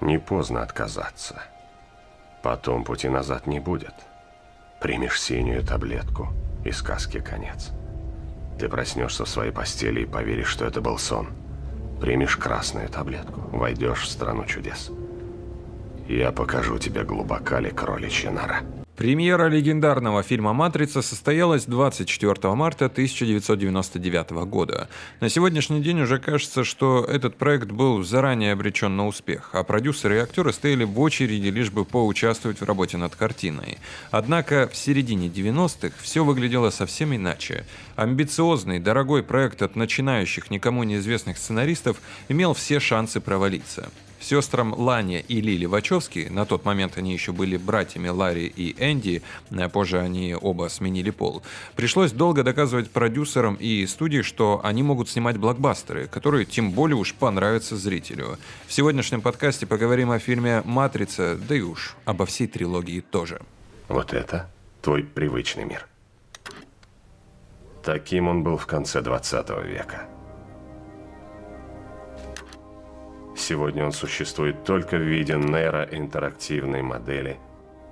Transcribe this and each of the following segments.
Не поздно отказаться. Потом пути назад не будет. Примешь синюю таблетку, и сказке конец. Ты проснешься в своей постели и поверишь, что это был сон. Примешь красную таблетку, войдешь в страну чудес. Я покажу тебе глубока ли кроличья нора. Премьера легендарного фильма «Матрица» состоялась 24 марта 1999 года. На сегодняшний день уже кажется, что этот проект был заранее обречен на успех, а продюсеры и актеры стояли в очереди, лишь бы поучаствовать в работе над картиной. Однако в середине 90-х все выглядело совсем иначе. Амбициозный, дорогой проект от начинающих, никому неизвестных сценаристов имел все шансы провалиться. Сестрам Лане и Лили Вачовски, на тот момент они еще были братьями Ларри и Энди, а позже они оба сменили пол, пришлось долго доказывать продюсерам и студии, что они могут снимать блокбастеры, которые тем более уж понравятся зрителю. В сегодняшнем подкасте поговорим о фильме «Матрица», да и уж обо всей трилогии тоже. Вот это твой привычный мир. Таким он был в конце 20 века. Сегодня он существует только в виде нейроинтерактивной модели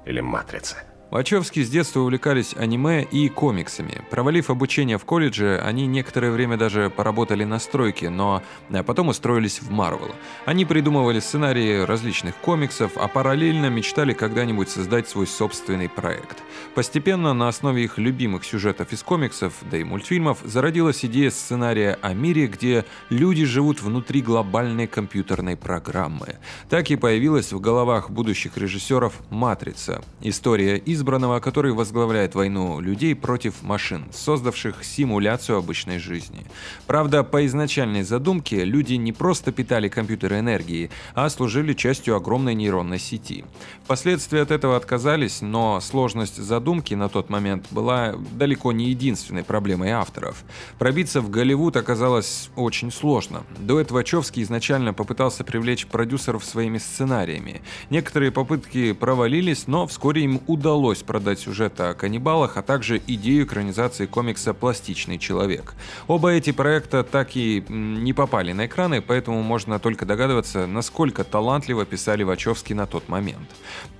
или матрицы – Вачовски с детства увлекались аниме и комиксами. Провалив обучение в колледже, они некоторое время даже поработали на стройке, но а потом устроились в Марвел. Они придумывали сценарии различных комиксов, а параллельно мечтали когда-нибудь создать свой собственный проект. Постепенно на основе их любимых сюжетов из комиксов, да и мультфильмов, зародилась идея сценария о мире, где люди живут внутри глобальной компьютерной программы. Так и появилась в головах будущих режиссеров «Матрица» – история из избранного, который возглавляет войну людей против машин, создавших симуляцию обычной жизни. Правда, по изначальной задумке люди не просто питали компьютеры энергией, а служили частью огромной нейронной сети. Впоследствии от этого отказались, но сложность задумки на тот момент была далеко не единственной проблемой авторов. Пробиться в Голливуд оказалось очень сложно. До этого Вачовский изначально попытался привлечь продюсеров своими сценариями. Некоторые попытки провалились, но вскоре им удалось удалось продать сюжет о каннибалах, а также идею экранизации комикса «Пластичный человек». Оба эти проекта так и не попали на экраны, поэтому можно только догадываться, насколько талантливо писали Вачовски на тот момент.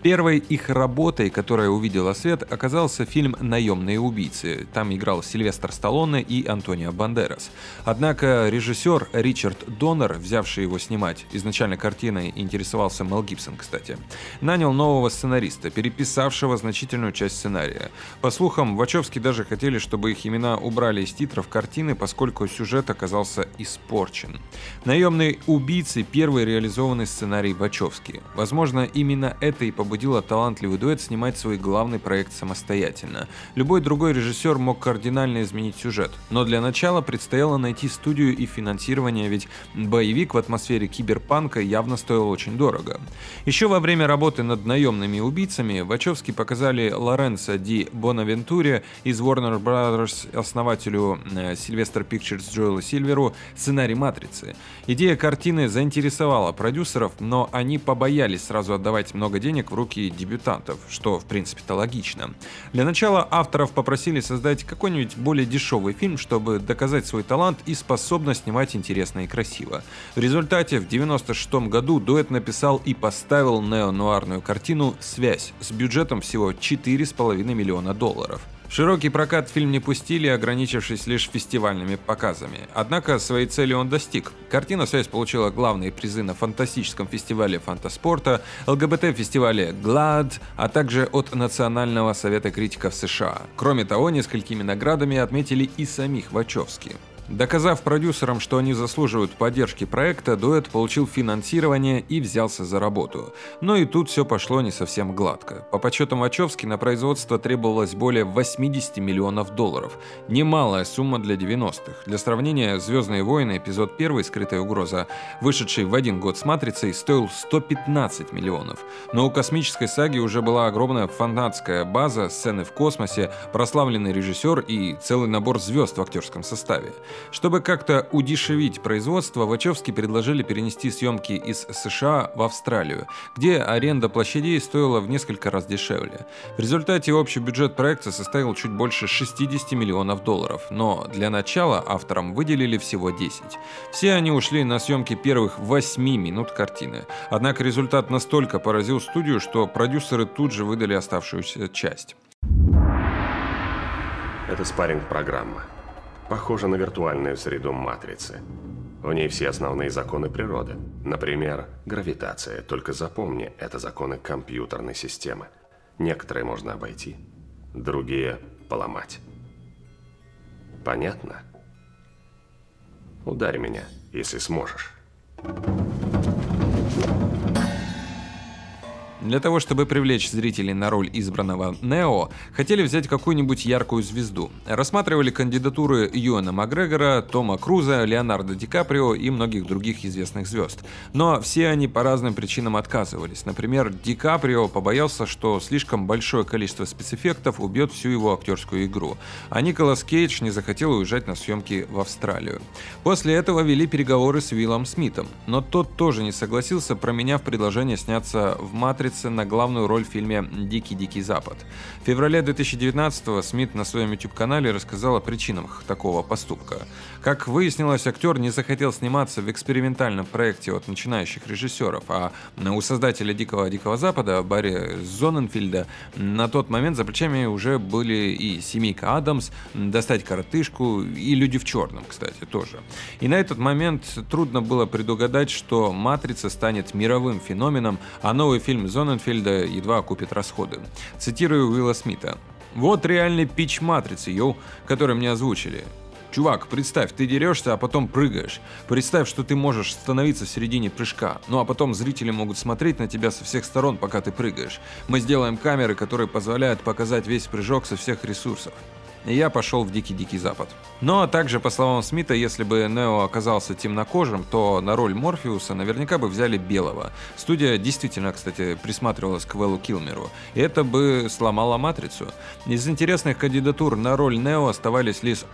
Первой их работой, которая увидела свет, оказался фильм «Наемные убийцы». Там играл Сильвестр Сталлоне и Антонио Бандерас. Однако режиссер Ричард Доннер, взявший его снимать, изначально картиной интересовался Мел Гибсон, кстати, нанял нового сценариста, переписавшего значительно значительную часть сценария. По слухам, Вачовски даже хотели, чтобы их имена убрали из титров картины, поскольку сюжет оказался испорчен. «Наемные убийцы» — первый реализованный сценарий Вачовски. Возможно, именно это и побудило талантливый дуэт снимать свой главный проект самостоятельно. Любой другой режиссер мог кардинально изменить сюжет, но для начала предстояло найти студию и финансирование, ведь боевик в атмосфере киберпанка явно стоил очень дорого. Еще во время работы над «Наемными убийцами» Вачовски показали показали Лоренцо Ди Бонавентуре из Warner Brothers основателю э, Sylvester Pictures Джоэлу Сильверу сценарий «Матрицы». Идея картины заинтересовала продюсеров, но они побоялись сразу отдавать много денег в руки дебютантов, что в принципе-то логично. Для начала авторов попросили создать какой-нибудь более дешевый фильм, чтобы доказать свой талант и способность снимать интересно и красиво. В результате в 1996 году дуэт написал и поставил неонуарную картину «Связь» с бюджетом всего 4,5 миллиона долларов. Широкий прокат фильм не пустили, ограничившись лишь фестивальными показами. Однако своей цели он достиг. Картина «Связь» получила главные призы на фантастическом фестивале фантаспорта, ЛГБТ-фестивале GLAD, а также от Национального совета критиков США. Кроме того, несколькими наградами отметили и самих Вачовски. Доказав продюсерам, что они заслуживают поддержки проекта, дуэт получил финансирование и взялся за работу. Но и тут все пошло не совсем гладко. По подсчетам Вачовски на производство требовалось более 80 миллионов долларов. Немалая сумма для 90-х. Для сравнения, «Звездные войны» эпизод 1 «Скрытая угроза», вышедший в один год с «Матрицей», стоил 115 миллионов. Но у космической саги уже была огромная фанатская база, сцены в космосе, прославленный режиссер и целый набор звезд в актерском составе. Чтобы как-то удешевить производство, Вачовски предложили перенести съемки из США в Австралию, где аренда площадей стоила в несколько раз дешевле. В результате общий бюджет проекта составил чуть больше 60 миллионов долларов, но для начала авторам выделили всего 10. Все они ушли на съемки первых 8 минут картины. Однако результат настолько поразил студию, что продюсеры тут же выдали оставшуюся часть. Это спарринг-программа. Похожа на виртуальную среду матрицы. В ней все основные законы природы. Например, гравитация. Только запомни, это законы компьютерной системы. Некоторые можно обойти, другие поломать. Понятно? Ударь меня, если сможешь. Для того, чтобы привлечь зрителей на роль избранного Нео, хотели взять какую-нибудь яркую звезду. Рассматривали кандидатуры Юэна Макгрегора, Тома Круза, Леонардо Ди Каприо и многих других известных звезд. Но все они по разным причинам отказывались. Например, Ди Каприо побоялся, что слишком большое количество спецэффектов убьет всю его актерскую игру. А Николас Кейдж не захотел уезжать на съемки в Австралию. После этого вели переговоры с Уиллом Смитом, но тот тоже не согласился, променяв предложение сняться в «Матрице» претендуется на главную роль в фильме «Дикий-дикий Запад». В феврале 2019-го Смит на своем YouTube-канале рассказал о причинах такого поступка. Как выяснилось, актер не захотел сниматься в экспериментальном проекте от начинающих режиссеров, а у создателя «Дикого-дикого Запада» Барри Зоненфильда на тот момент за плечами уже были и «Семейка Адамс», «Достать коротышку» и «Люди в черном», кстати, тоже. И на этот момент трудно было предугадать, что «Матрица» станет мировым феноменом, а новый фильм Зоненфильда Зоненфельда едва окупит расходы. Цитирую Уилла Смита. «Вот реальный пич матрицы, йоу, который мне озвучили. Чувак, представь, ты дерешься, а потом прыгаешь. Представь, что ты можешь становиться в середине прыжка. Ну а потом зрители могут смотреть на тебя со всех сторон, пока ты прыгаешь. Мы сделаем камеры, которые позволяют показать весь прыжок со всех ресурсов я пошел в Дикий-Дикий Запад. Но также, по словам Смита, если бы Нео оказался темнокожим, то на роль Морфеуса наверняка бы взяли белого. Студия действительно, кстати, присматривалась к Вэллу Килмеру, и это бы сломало Матрицу. Из интересных кандидатур на роль Нео оставались лишь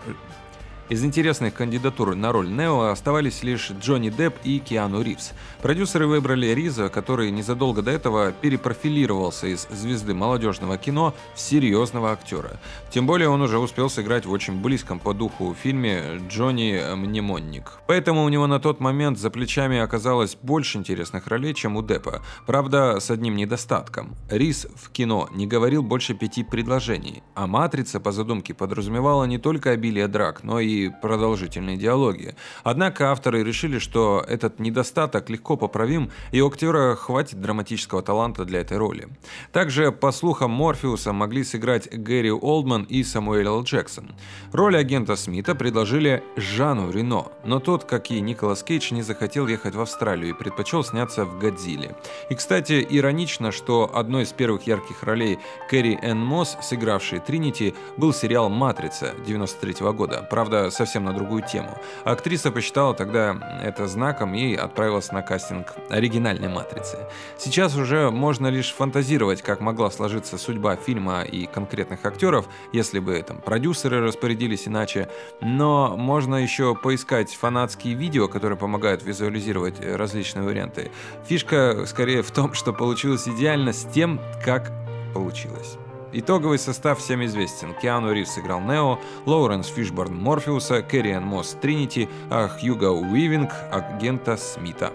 из интересных кандидатур на роль Нео оставались лишь Джонни Депп и Киану Ривз. Продюсеры выбрали Риза, который незадолго до этого перепрофилировался из звезды молодежного кино в серьезного актера. Тем более он уже успел сыграть в очень близком по духу фильме «Джонни Мнемонник». Поэтому у него на тот момент за плечами оказалось больше интересных ролей, чем у Деппа. Правда, с одним недостатком. Риз в кино не говорил больше пяти предложений, а «Матрица» по задумке подразумевала не только обилие драк, но и продолжительные диалоги. Однако авторы решили, что этот недостаток легко поправим, и у актера хватит драматического таланта для этой роли. Также, по слухам Морфеуса, могли сыграть Гэри Олдман и Самуэль Л. Джексон. Роль агента Смита предложили Жану Рено, но тот, как и Николас Кейдж, не захотел ехать в Австралию и предпочел сняться в «Годзилле». И, кстати, иронично, что одной из первых ярких ролей Кэрри Энн Мосс, сыгравшей Тринити, был сериал «Матрица» 93 -го года. Правда, совсем на другую тему. Актриса посчитала тогда это знаком и отправилась на кастинг оригинальной «Матрицы». Сейчас уже можно лишь фантазировать, как могла сложиться судьба фильма и конкретных актеров, если бы там продюсеры распорядились иначе, но можно еще поискать фанатские видео, которые помогают визуализировать различные варианты. Фишка скорее в том, что получилось идеально с тем, как получилось. Итоговый состав всем известен. Киану Ривз сыграл Нео, Лоуренс Фишборн Морфеуса, Керриан Мосс Тринити, а Хьюго Уивинг агента Смита.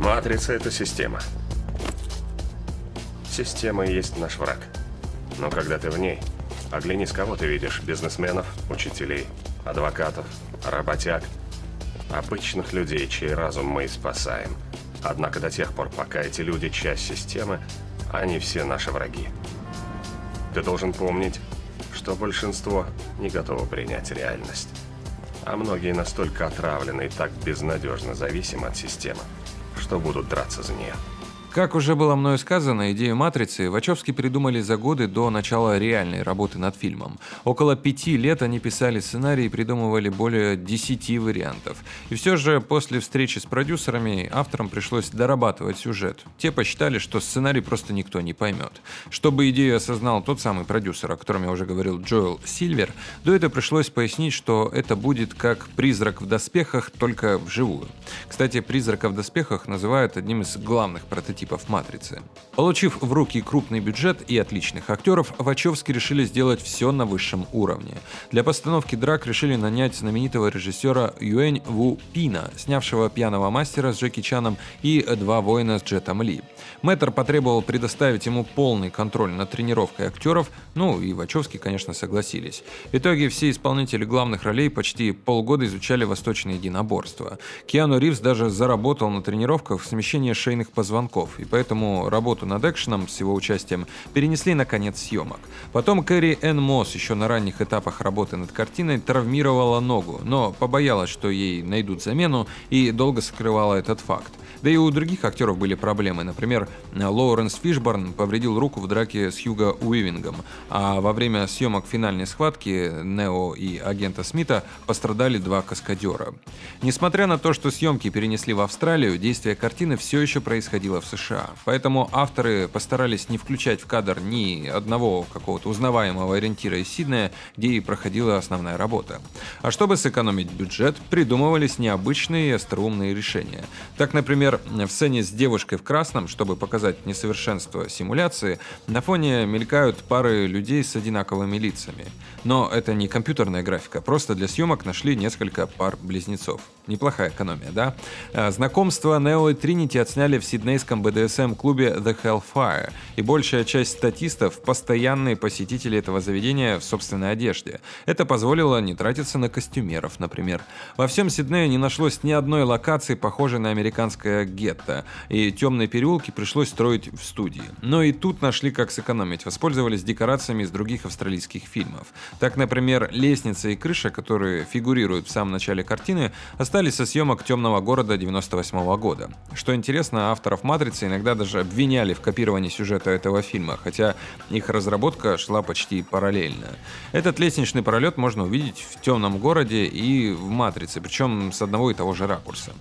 Матрица — это система. Система и есть наш враг. Но когда ты в ней, оглянись, кого ты видишь. Бизнесменов, учителей, адвокатов, работяг. Обычных людей, чей разум мы и спасаем. Однако до тех пор, пока эти люди часть системы, они все наши враги. Ты должен помнить, что большинство не готово принять реальность. А многие настолько отравлены и так безнадежно зависимы от системы, что будут драться за нее. Как уже было мною сказано, идею «Матрицы» Вачовски придумали за годы до начала реальной работы над фильмом. Около пяти лет они писали сценарий и придумывали более десяти вариантов. И все же после встречи с продюсерами авторам пришлось дорабатывать сюжет. Те посчитали, что сценарий просто никто не поймет. Чтобы идею осознал тот самый продюсер, о котором я уже говорил, Джоэл Сильвер, до этого пришлось пояснить, что это будет как «Призрак в доспехах», только вживую. Кстати, «Призрака в доспехах» называют одним из главных прототипов прототипов «Матрицы». Получив в руки крупный бюджет и отличных актеров, Вачовски решили сделать все на высшем уровне. Для постановки драк решили нанять знаменитого режиссера Юэнь Ву Пина, снявшего «Пьяного мастера» с Джеки Чаном и «Два воина» с Джетом Ли. Мэтр потребовал предоставить ему полный контроль над тренировкой актеров, ну и Вачовски, конечно, согласились. В итоге все исполнители главных ролей почти полгода изучали восточные единоборства. Киану Ривз даже заработал на тренировках в смещении шейных позвонков, и поэтому работу над экшеном с его участием перенесли на конец съемок. Потом Кэрри Энн Мосс еще на ранних этапах работы над картиной травмировала ногу, но побоялась, что ей найдут замену и долго скрывала этот факт. Да и у других актеров были проблемы. Например, Лоуренс Фишборн повредил руку в драке с Хьюго Уивингом, а во время съемок финальной схватки Нео и агента Смита пострадали два каскадера. Несмотря на то, что съемки перенесли в Австралию, действие картины все еще происходило в США. Поэтому авторы постарались не включать в кадр ни одного какого-то узнаваемого ориентира из Сиднея, где и проходила основная работа. А чтобы сэкономить бюджет, придумывались необычные и остроумные решения. Так, Например, в сцене с девушкой в красном, чтобы показать несовершенство симуляции, на фоне мелькают пары людей с одинаковыми лицами. Но это не компьютерная графика, просто для съемок нашли несколько пар близнецов. Неплохая экономия, да? А, знакомство Нео и Тринити отсняли в сиднейском BDSM-клубе The Hellfire, и большая часть статистов – постоянные посетители этого заведения в собственной одежде. Это позволило не тратиться на костюмеров, например. Во всем Сиднее не нашлось ни одной локации, похожей на американское гетто, и темные переулки пришлось строить в студии. Но и тут нашли, как сэкономить, воспользовались декорациями из других австралийских фильмов. Так, например, лестница и крыша, которые фигурируют в самом начале картины, остались со съемок «Темного города» 98 -го года. Что интересно, авторов «Матрицы» иногда даже обвиняли в копировании сюжета этого фильма, хотя их разработка шла почти параллельно. Этот лестничный пролет можно увидеть в «Темном городе» и в «Матрице», причем с одного и того же ракурса.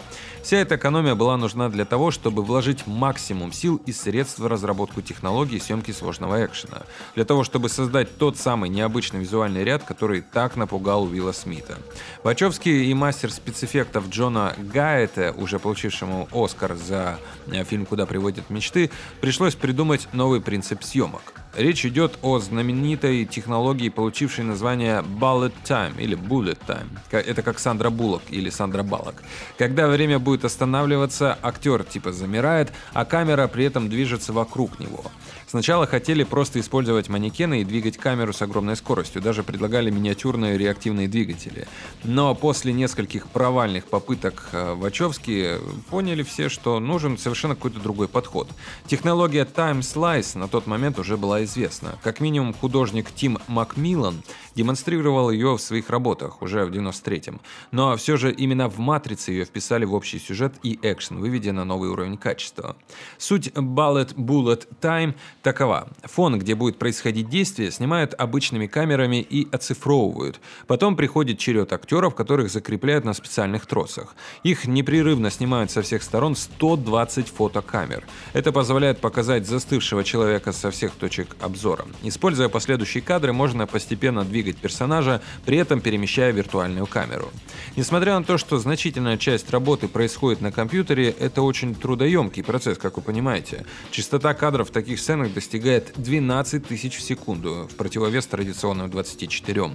Вся эта экономия была нужна для того, чтобы вложить максимум сил и средств в разработку технологий съемки сложного экшена. Для того, чтобы создать тот самый необычный визуальный ряд, который так напугал Уилла Смита. Вачовский и мастер спецэффектов Джона Гайета, уже получившему Оскар за э, фильм «Куда приводят мечты», пришлось придумать новый принцип съемок. Речь идет о знаменитой технологии, получившей название Bullet Time или Bullet Time. Это как Сандра Буллок или Сандра Балок. Когда время будет останавливаться, актер типа замирает, а камера при этом движется вокруг него. Сначала хотели просто использовать манекены и двигать камеру с огромной скоростью, даже предлагали миниатюрные реактивные двигатели. Но после нескольких провальных попыток э, Вачовски поняли все, что нужен совершенно какой-то другой подход. Технология Time Slice на тот момент уже была известна. Как минимум художник Тим Макмиллан демонстрировал ее в своих работах уже в 93-м. Но все же именно в «Матрице» ее вписали в общий сюжет и экшен, выведя на новый уровень качества. Суть Bullet Bullet Time такова. Фон, где будет происходить действие, снимают обычными камерами и оцифровывают. Потом приходит черед актеров, которых закрепляют на специальных тросах. Их непрерывно снимают со всех сторон 120 фотокамер. Это позволяет показать застывшего человека со всех точек обзора. Используя последующие кадры, можно постепенно двигать персонажа, при этом перемещая виртуальную камеру. Несмотря на то, что значительная часть работы происходит на компьютере, это очень трудоемкий процесс, как вы понимаете. Частота кадров в таких сценах достигает 12 тысяч в секунду, в противовес традиционным 24.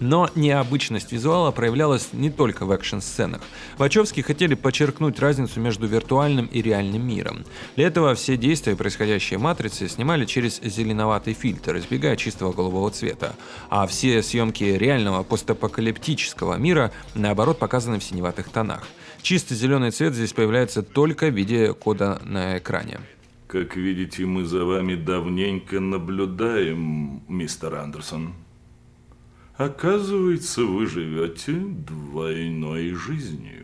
Но необычность визуала проявлялась не только в экшн-сценах. Вачовски хотели подчеркнуть разницу между виртуальным и реальным миром. Для этого все действия, происходящие в «Матрице», снимали через зеленоватый фильтр, избегая чистого голубого цвета. А все съемки реального постапокалиптического мира, наоборот, показаны в синеватых тонах. Чистый зеленый цвет здесь появляется только в виде кода на экране. Как видите, мы за вами давненько наблюдаем, мистер Андерсон. Оказывается, вы живете двойной жизнью.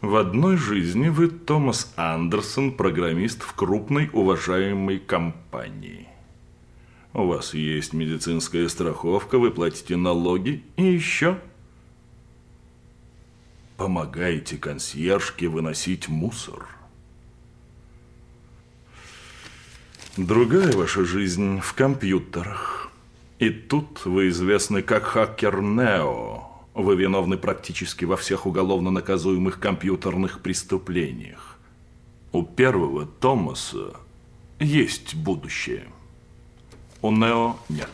В одной жизни вы Томас Андерсон, программист в крупной уважаемой компании. У вас есть медицинская страховка, вы платите налоги и еще помогаете консьержке выносить мусор. Другая ваша жизнь в компьютерах. И тут вы известны как хакер Нео. Вы виновны практически во всех уголовно наказуемых компьютерных преступлениях. У первого Томаса есть будущее. У Нео нет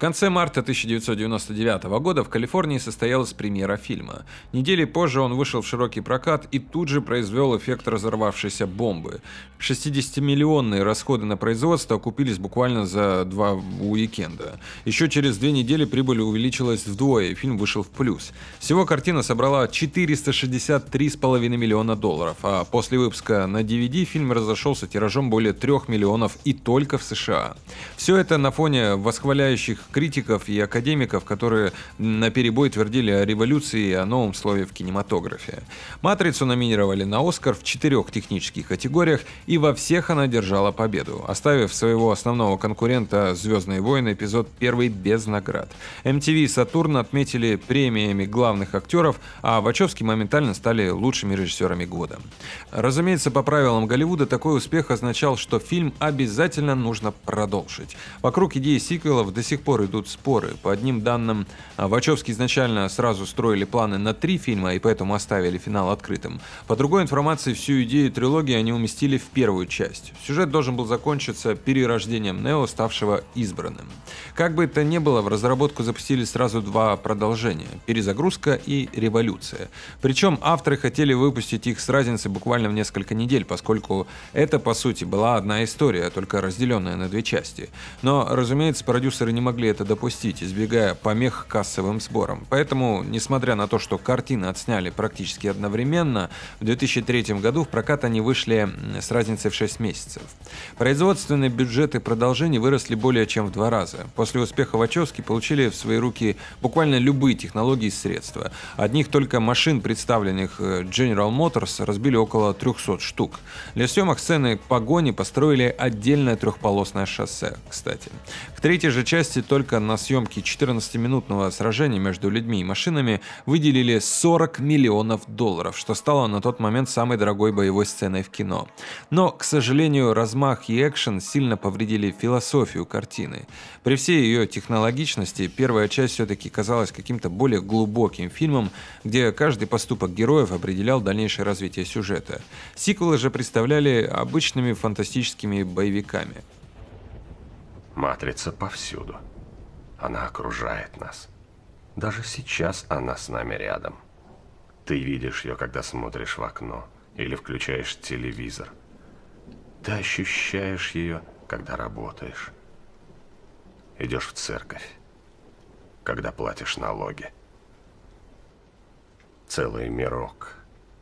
конце марта 1999 года в Калифорнии состоялась премьера фильма. Недели позже он вышел в широкий прокат и тут же произвел эффект разорвавшейся бомбы. 60-миллионные расходы на производство окупились буквально за два уикенда. Еще через две недели прибыль увеличилась вдвое, и фильм вышел в плюс. Всего картина собрала 463,5 миллиона долларов, а после выпуска на DVD фильм разошелся тиражом более 3 миллионов и только в США. Все это на фоне восхваляющих критиков и академиков, которые на перебой твердили о революции и о новом слове в кинематографе. «Матрицу» номинировали на «Оскар» в четырех технических категориях, и во всех она держала победу, оставив своего основного конкурента «Звездные войны» эпизод первый без наград. MTV и «Сатурн» отметили премиями главных актеров, а Вачовски моментально стали лучшими режиссерами года. Разумеется, по правилам Голливуда такой успех означал, что фильм обязательно нужно продолжить. Вокруг идеи сиквелов до сих пор пор идут споры. По одним данным, а, Вачовски изначально сразу строили планы на три фильма и поэтому оставили финал открытым. По другой информации, всю идею трилогии они уместили в первую часть. Сюжет должен был закончиться перерождением Нео, ставшего избранным. Как бы это ни было, в разработку запустили сразу два продолжения – перезагрузка и революция. Причем авторы хотели выпустить их с разницей буквально в несколько недель, поскольку это, по сути, была одна история, только разделенная на две части. Но, разумеется, продюсеры не могли это допустить, избегая помех кассовым сборам. Поэтому, несмотря на то, что картины отсняли практически одновременно, в 2003 году в прокат они вышли с разницей в 6 месяцев. Производственные бюджеты продолжений выросли более чем в два раза. После успеха Вачовски получили в свои руки буквально любые технологии и средства. Одних только машин, представленных э, General Motors, разбили около 300 штук. Для съемок сцены погони построили отдельное трехполосное шоссе, кстати. К третьей же части только только на съемки 14-минутного сражения между людьми и машинами выделили 40 миллионов долларов, что стало на тот момент самой дорогой боевой сценой в кино. Но, к сожалению, размах и экшен сильно повредили философию картины. При всей ее технологичности первая часть все-таки казалась каким-то более глубоким фильмом, где каждый поступок героев определял дальнейшее развитие сюжета. Сиквелы же представляли обычными фантастическими боевиками. Матрица повсюду. Она окружает нас. Даже сейчас она с нами рядом. Ты видишь ее, когда смотришь в окно или включаешь телевизор. Ты ощущаешь ее, когда работаешь. Идешь в церковь, когда платишь налоги. Целый мирок,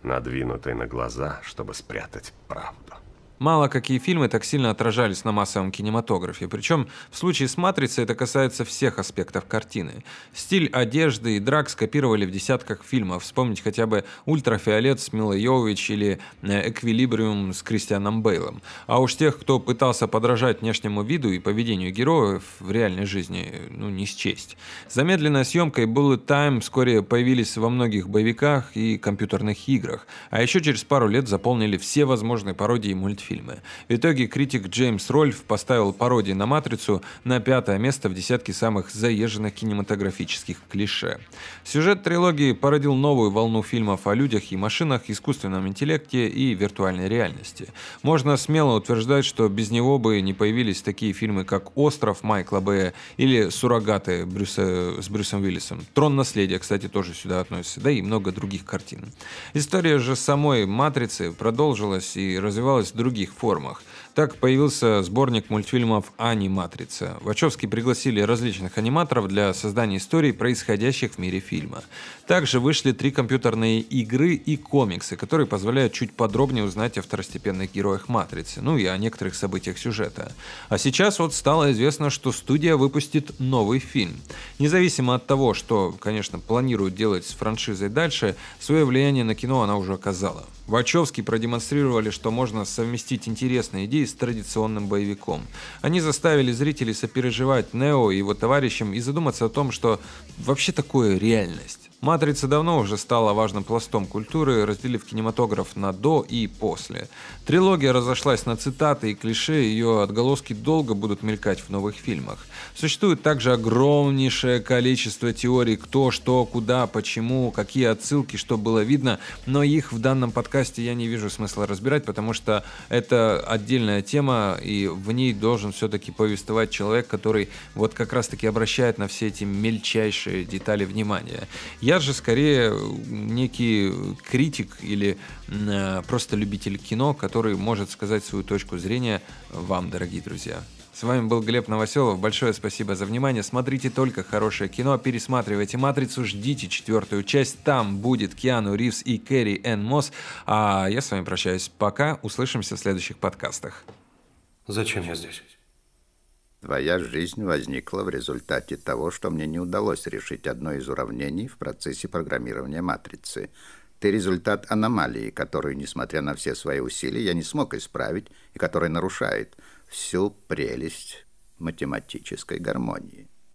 надвинутый на глаза, чтобы спрятать правду. Мало какие фильмы так сильно отражались на массовом кинематографе, причем в случае с «Матрицей» это касается всех аспектов картины. Стиль одежды и драк скопировали в десятках фильмов, вспомнить хотя бы «Ультрафиолет» с Милой Йовович или э, «Эквилибриум» с Кристианом Бейлом. А уж тех, кто пытался подражать внешнему виду и поведению героев в реальной жизни, ну не счесть. Замедленная съемка и Bullet Time вскоре появились во многих боевиках и компьютерных играх, а еще через пару лет заполнили все возможные пародии и мультфильмы фильмы. В итоге критик Джеймс Рольф поставил пародии на «Матрицу» на пятое место в десятке самых заезженных кинематографических клише. Сюжет трилогии породил новую волну фильмов о людях и машинах, искусственном интеллекте и виртуальной реальности. Можно смело утверждать, что без него бы не появились такие фильмы, как «Остров» Майкла Бэя или «Суррогаты» Брюса, с Брюсом Уиллисом. «Трон наследия», кстати, тоже сюда относится, да и много других картин. История же самой «Матрицы» продолжилась и развивалась в других формах. Так появился сборник мультфильмов «Аниматрица». Вачовски пригласили различных аниматоров для создания историй, происходящих в мире фильма. Также вышли три компьютерные игры и комиксы, которые позволяют чуть подробнее узнать о второстепенных героях «Матрицы», ну и о некоторых событиях сюжета. А сейчас вот стало известно, что студия выпустит новый фильм. Независимо от того, что, конечно, планируют делать с франшизой дальше, свое влияние на кино она уже оказала. Вачовски продемонстрировали, что можно совместить интересные идеи с традиционным боевиком. Они заставили зрителей сопереживать Нео и его товарищам и задуматься о том, что вообще такое реальность. «Матрица» давно уже стала важным пластом культуры, разделив кинематограф на «до» и «после». Трилогия разошлась на цитаты и клише, ее отголоски долго будут мелькать в новых фильмах. Существует также огромнейшее количество теорий кто, что, куда, почему, какие отсылки, что было видно, но их в данном подкасте я не вижу смысла разбирать, потому что это отдельная тема, и в ней должен все-таки повествовать человек, который вот как раз-таки обращает на все эти мельчайшие детали внимания. Я же скорее некий критик или э, просто любитель кино, который может сказать свою точку зрения вам, дорогие друзья. С вами был Глеб Новоселов. Большое спасибо за внимание. Смотрите только хорошее кино, пересматривайте «Матрицу», ждите четвертую часть. Там будет Киану Ривз и Кэрри Энн Мосс. А я с вами прощаюсь. Пока. Услышимся в следующих подкастах. Зачем я здесь? Твоя жизнь возникла в результате того, что мне не удалось решить одно из уравнений в процессе программирования матрицы. Ты результат аномалии, которую, несмотря на все свои усилия, я не смог исправить и которая нарушает всю прелесть математической гармонии.